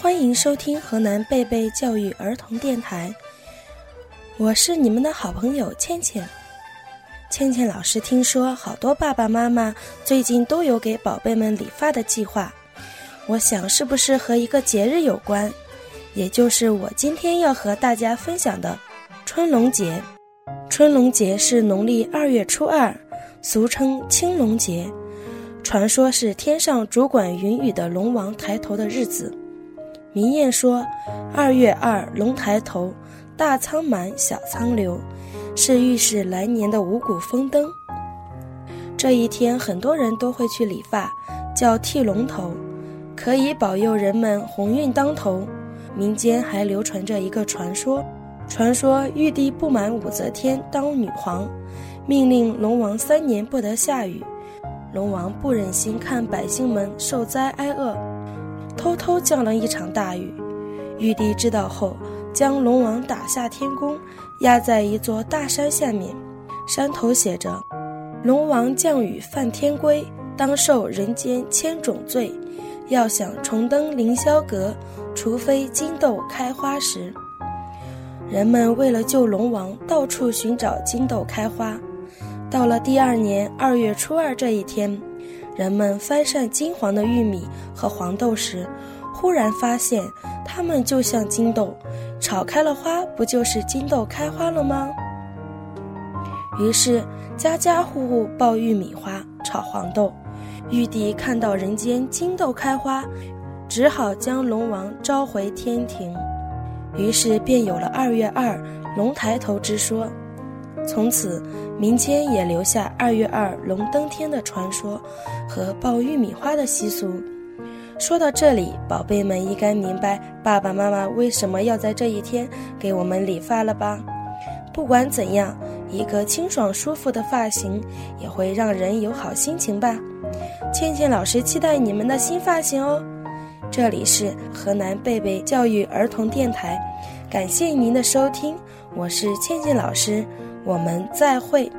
欢迎收听河南贝贝教育儿童电台，我是你们的好朋友倩倩。倩倩老师听说好多爸爸妈妈最近都有给宝贝们理发的计划，我想是不是和一个节日有关？也就是我今天要和大家分享的春龙节。春龙节是农历二月初二，俗称青龙节，传说是天上主管云雨的龙王抬头的日子。明艳说：“二月二，龙抬头，大仓满，小仓流”，是预示来年的五谷丰登。这一天，很多人都会去理发，叫剃龙头，可以保佑人们鸿运当头。民间还流传着一个传说：传说玉帝不满武则天当女皇，命令龙王三年不得下雨，龙王不忍心看百姓们受灾挨饿。偷偷降了一场大雨，玉帝知道后，将龙王打下天宫，压在一座大山下面。山头写着：“龙王降雨犯天规，当受人间千种罪。要想重登凌霄阁，除非金豆开花时。”人们为了救龙王，到处寻找金豆开花。到了第二年二月初二这一天。人们翻晒金黄的玉米和黄豆时，忽然发现它们就像金豆，炒开了花，不就是金豆开花了吗？于是家家户户爆玉米花，炒黄豆。玉帝看到人间金豆开花，只好将龙王召回天庭，于是便有了二月二龙抬头之说。从此，民间也留下二月二龙登天的传说和爆玉米花的习俗。说到这里，宝贝们应该明白爸爸妈妈为什么要在这一天给我们理发了吧？不管怎样，一个清爽舒服的发型也会让人有好心情吧。倩倩老师期待你们的新发型哦。这里是河南贝贝教育儿童电台，感谢您的收听，我是倩倩老师。我们再会。